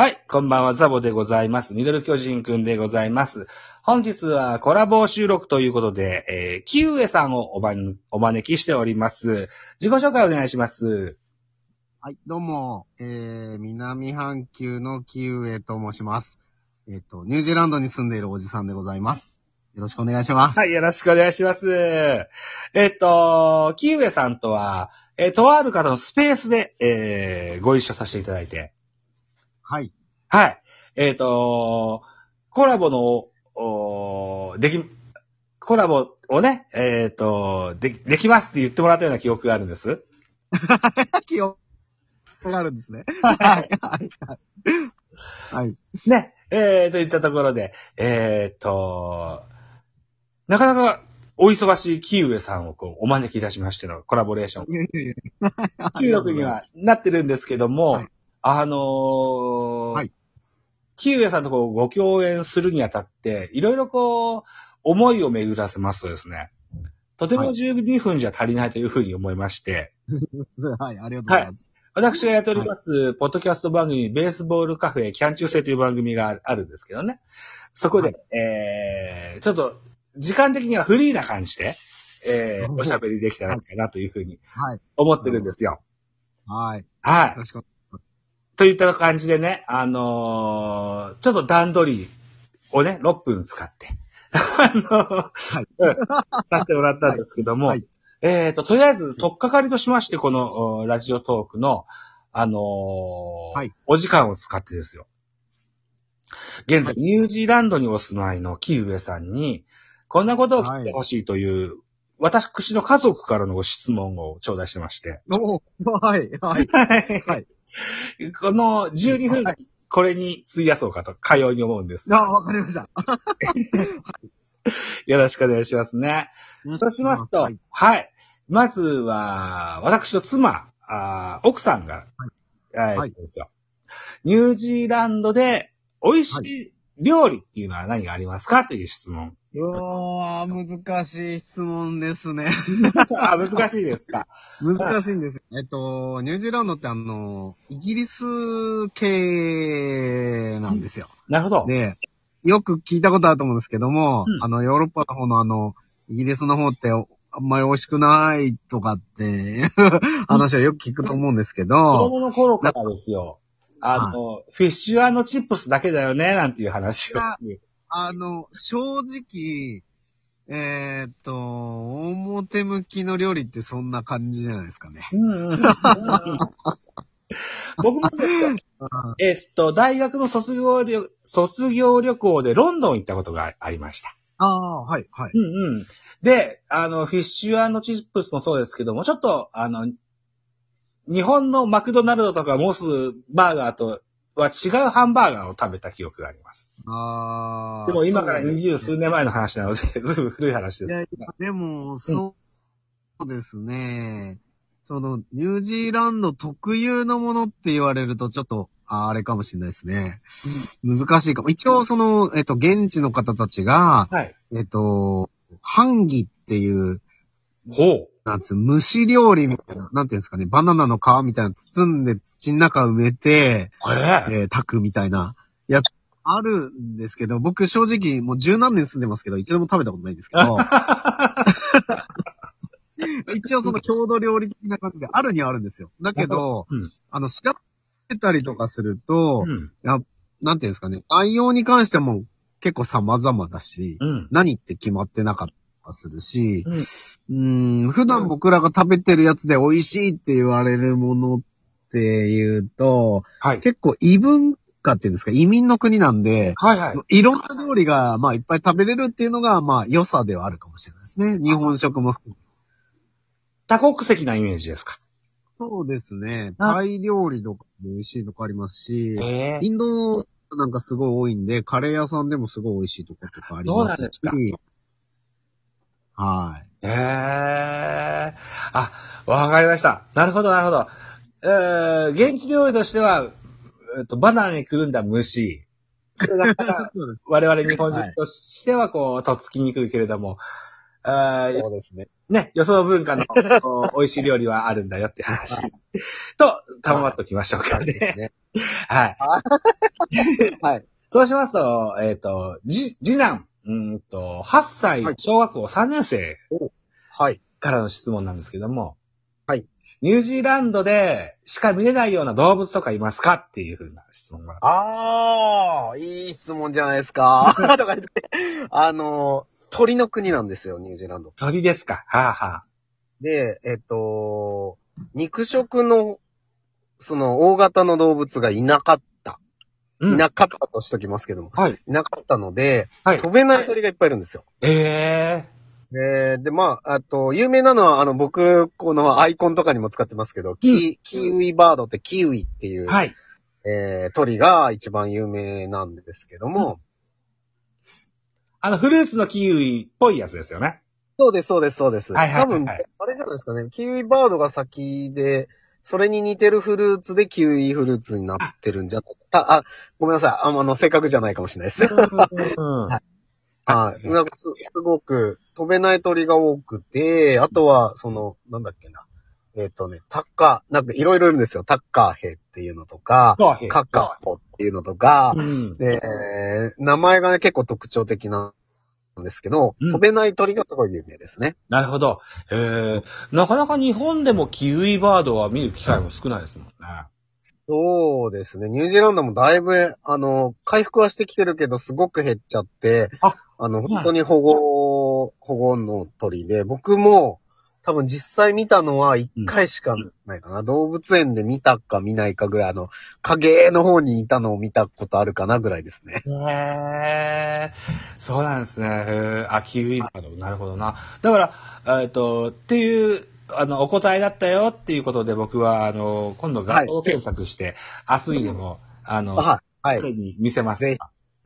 はい、こんばんは、ザボでございます。ミドル巨人くんでございます。本日はコラボ収録ということで、えー、キウエさんをおばんお招きしております。自己紹介お願いします。はい、どうも、えー、南半球のキウエと申します。えっ、と、ニュージーランドに住んでいるおじさんでございます。よろしくお願いします。はい、よろしくお願いします。えっと、キウエさんとは、えーとある方のスペースで、えー、ご一緒させていただいて、はい。はい。えっ、と、コラボの、おでき、コラボをね、えっ、と、で、できますって言ってもらったような記憶があるんです。記憶があるんですね。はい、はい、はい。はい。ね。えー、といったところで、えっ、と、なかなかお忙しいキウエさんをこうお招きいたしましてのコラボレーション。収録にはなってるんですけども、はいあのーはいキウエさんとこうご共演するにあたって、いろいろこう、思いを巡らせますとですね、とてもはい12分じゃ足りないというふうに思いまして、はい、ありがとうございます。私がやっております、ポッドキャスト番組、ベースボールカフェキャン中制という番組があるんですけどね。そこで、えー、ちょっと、時間的にはフリーな感じで、えー、おしゃべりできたらいいかなというふうにはい。思ってるんですよ。はい。よはい。ろしく。といった感じでね、あのーちょっと段取りをね、6分使って、あのーい。うんさせてもらったんですけども、はい。えっ、と、とりあえず、とっかかりとしまして、この、おラジオトークの、あのーはい。お時間を使ってですよ。現在、ニュージーランドにお住まいのキウエさんに、こんなことを聞いてほしいという、私の家族からのご質問を頂戴してまして、おはい、はい。はいこの12分間、これに費やそうかと、かように思うんです。あ、わかりました。よろしくお願いしますね。そうしますと、ははいい。まずは、私の妻、あー奥さんが、はい、はいですよ。ニュージーランドで美味しい料理っていうのは何がありますかという質問。うわー、難しい質問ですね。あ難しいですか。難しいんですよ。えっと、ニュージーランドってあの、イギリス系なんですよ。なるほど。で、よく聞いたことあると思うんですけども、うんあの、ヨーロッパの方のあの、イギリスの方っておあんまり美味しくないとかって、話はよく聞くと思うんですけ子ど、供の頃からですよ。あの、フィッシュチップスだけだよね、なんていう話を。あの、正直、えーっと、表向きの料理ってそんな感じじゃないですかね。うんうんうん僕も えっと、大学の卒業旅、卒業旅行でロンドン行ったことがありました。ああ、はい、はい。うんうん。で、あの、フィッシュチップスもそうですけども、ちょっと、あの、日本のマクドナルドとかモスバーガーとは違うハンバーガーを食べた記憶があります。ああ。でも今から二十数年前の話なので、ずいぶん古い話です。いやいや、でも、そうですね。その、ニュージーランド特有のものって言われると、ちょっと、ああれかもしれないですね。難しいかも。一応、その、えっと、現地の方たちが、はい。えっと、ハンギっていう、ほう。なんつう、蒸し料理みたいな、なんていうんですかね、バナナの皮みたいなの包んで土の中埋めて、えええー炊くみたいな、やつ、あるんですけど、僕正直もう十何年住んでますけど、一度も食べたことないんですけど、一応その郷土料理的な感じであるにはあるんですよ。だけど、うんあの、調べたりとかすると、うん。なんていうんですかね、内容に関しても結構様々だし、うん。何って決まってなかったりするし、うんうーん、普段僕らが食べてるやつで美味しいって言われるものっていうと、はい。結構異文化っていうんですか、移民の国なんで、はいはい。いろんな料理が、まあ、いっぱい食べれるっていうのが、まあ、良さではあるかもしれないですね。日本食も含め。多国籍なイメージですか？そうですね。あタイ料理とかも美味しいとこありますし、ええインドなんかすごい多いんで、カレー屋さんでもすごい美味しいところとかありそうますし。はい。ええあ、わかりました。なるほど、なるほど。えー、現地料理としては、えっと、バナナにくるんだ虫。それが我々日本人としては、こう、とっつきにくいけれども、あーそうですね。ね、よその文化のお 美味しい料理はあるんだよって話 と、賜っておきましょうかね。ね。はい。はい。そうしますと、えっ、と、じ、次男、うーんと、8歳はい、小学校3年生はい。からの質問なんですけども、はい。ニュージーランドでしか見れないような動物とかいますかっていうふうな質問が。ああ、いい質問じゃないですか。とか言って。あの、鳥の国なんですよ、ニュージーランド。鳥ですかはあ、はあ。で、えっと、肉食の、その、大型の動物がいなかっいなかったとしときますけども。はい。いなかったので、はい。飛べない鳥がいっぱいいるんですよ。ええで、で、まあ、あと、有名なのは、あの、僕、このアイコンとかにも使ってますけど、キキウイバードってキウイっていう、はい。えー鳥が一番有名なんですけども、あの、フルーツのキウイっぽいやつですよね。そうです、そうです、そうです。はいはいはい多分、あれじゃないですかね、キウイバードが先で、それに似てるフルーツでキウイフルーツになってるんじゃないか。あ、ごめんなさい。ああの、正確じゃないかもしれないです。うん。はい。なんかす、すごく飛べない鳥が多くて、あとは、その、なんだっけな。えっ、とね、タッカー、なんかいろいろいるんですよ。タッカーヘっていうのとか、カッカーホっていうのとか、うん。で、えー名前がね、結構特徴的なんですけど、うん飛べない鳥がすごい有名ですね。なるほど。ええなかなか日本でもキウイバードは見る機会も少ないですもんね。そうですね。ニュージーランドもだいぶ、あの、回復はしてきてるけど、すごく減っちゃって、あの、本当に保護、保護の鳥で、僕も、多分実際見たのは一回しかないかな、動物園で見たか見ないかぐらい、あの、影の方にいたのを見たことあるかなぐらいですね。へえ、そうなんですね。へえあ、キウイバード。なるほどな。だから、えっと、っていう、あの、お答えだったよっていうことで僕は、あの、今度画像検索して、明日にでも、あの、はい。はい。彼に見せますぜ。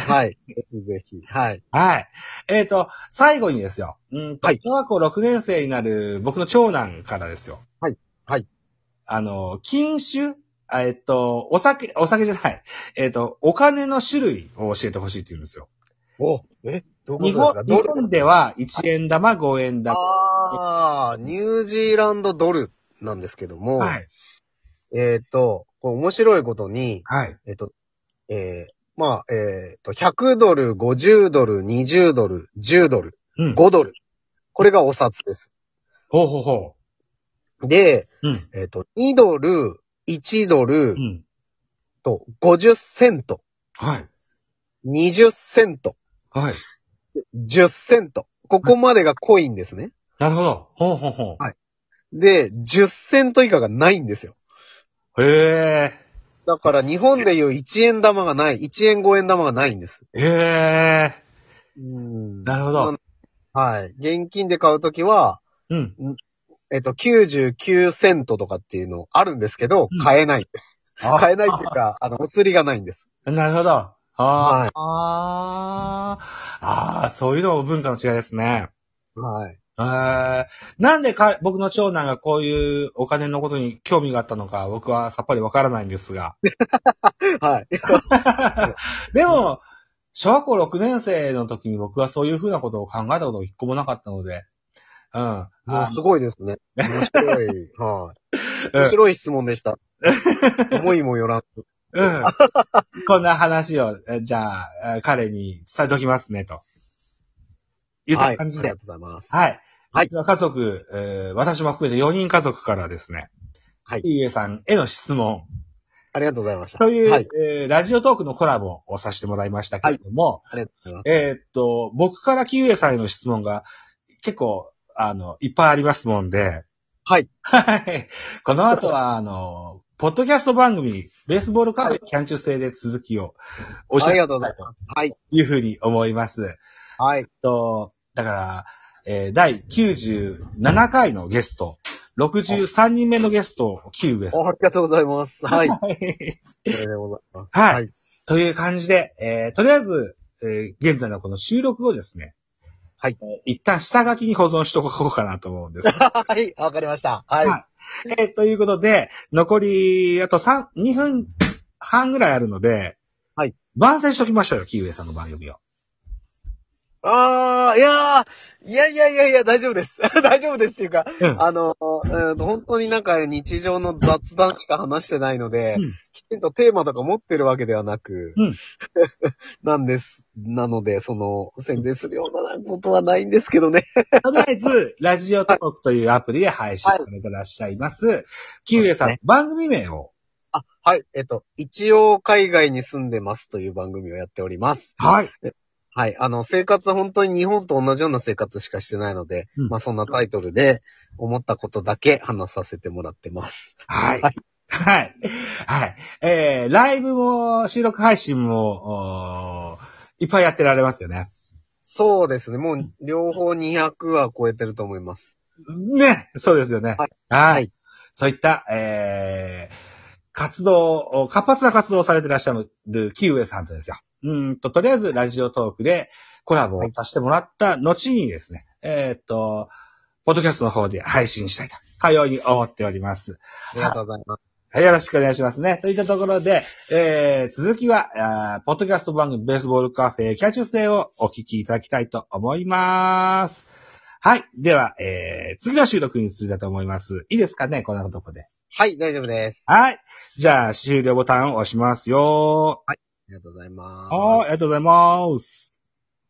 はい。ぜひぜひ。はい。はい。えっ、と、最後にですよ。うんと、はい小学校6年生になる僕の長男からですよ。はいはい。あの、禁酒？あえっ、と、お酒、お酒じゃない。えっ、と、お金の種類を教えてほしいって言うんですよ。お、え、どう日本、日本では1円玉、5円玉。ああ、ニュージーランドドルなんですけども、はい。えっ、と、面白いことに、はい。えっ、と、えー、まあ、えっ、と、100ドル、50ドル、20ドル、10ドル、うん。5ドル。これがお札です。ほうほうほで、う。うん。えっ、と、2ドル、1ドルうん。と50セント、はい。20セント、はい。10セント。ここまでがコインですね。なるほど。ほうほうほはいで、10セント以下がないんですよ。う。へえ。だから日本でいう1円玉がない、1円5円玉がないんです。へえ。うんなるほど。はい。現金で買うときは、うん。えっと、99セントとかっていうのあるんですけどうん、買えないです。あ買えないっていうか、あの、お釣りがないんです。なるほど。ああ、はいあーあー、そういうのも文化の違いですね。はい。えーなんでか、僕の長男がこういうお金のことに興味があったのか、僕はさっぱりわからないんですが。はい。でも、小学校6年生の時に僕はそういうふうなことを考えたこと一個もなかったので、うん。もうあすごいですね。面白い。はい。うん面白い質問でした。思いもよらん。うん。こんな話を、えじゃあ、え彼に伝えておきますね、と。い。た感じで。ありがとうございます。はい。はい家族、えー私も含めて4人家族からですね、はい。いいえさんへの質問ありがとうございました。という、はい。えーラジオトークのコラボをさせてもらいましたけれども、ありがとうございます。えーっと、僕からキウエさんへの質問が結構、あの、いっぱいありますもんで、はい。はい。この後は、あの、ポッドキャスト番組、ベースボールカフェキャン中制で続きをおっしゃありしたいと。はい。いうふうに思います。はい。と、だから、えー第97回のゲスト、63人目のゲスト、キウエさん。おありがとうございます。はい。はい。それでございます。はいはい。という感じで、えーとりあえず、えー現在のこの収録をですね、はいえー一旦下書きに保存しとこうかなと思うんです。はい。わかりました。はい。はいえーということで、残り、あと3、2分半ぐらいあるので、はい。番宣しときましょうよ、キウエさんの番組を。ああ、いやー、いやいやいやいや、大丈夫です。大丈夫ですっていうか、うんあの、うん本当になんか日常の雑談しか話してないので、うんきちんとテーマとか持ってるわけではなく、うん なんです。なので、その、宣伝するようなことはないんですけどね。とりあえず、ラジオトークというアプリで配信されてらっしゃいます。キウエさん、そうで番組名を。あ、はい。えっと、一応海外に住んでますという番組をやっております。はい。はい。あの、生活は本当に日本と同じような生活しかしてないので、うんまあそんなタイトルで思ったことだけ話させてもらってます。はい。ははいい。はい。えー、ライブも、収録配信も、おーいっぱいやってられますよね。そうですね。もう両方200は超えてると思います。ね。そうですよね。はい。はい。はいそういった、えー、活動、活発な活動をされてらっしゃるキウエさんとですよ。うーんと、とりあえずラジオトークでコラボをさせてもらった後にですね、えーっと、ポッドキャストの方で配信したいと、かように思っております。ありがとうございます。はい、よろしくお願いしますね。といったところで、えー、続きは、あーポッドキャスト番組ベースボールカフェキャッチュ性をお聞きいただきたいと思います。はい。では、えー、次の収録にするだと思います。いいですかねこんなとこで。はい、大丈夫です。はい。じゃあ、終了ボタンを押しますよ。あありがとうございます。はい、ありがとうございます。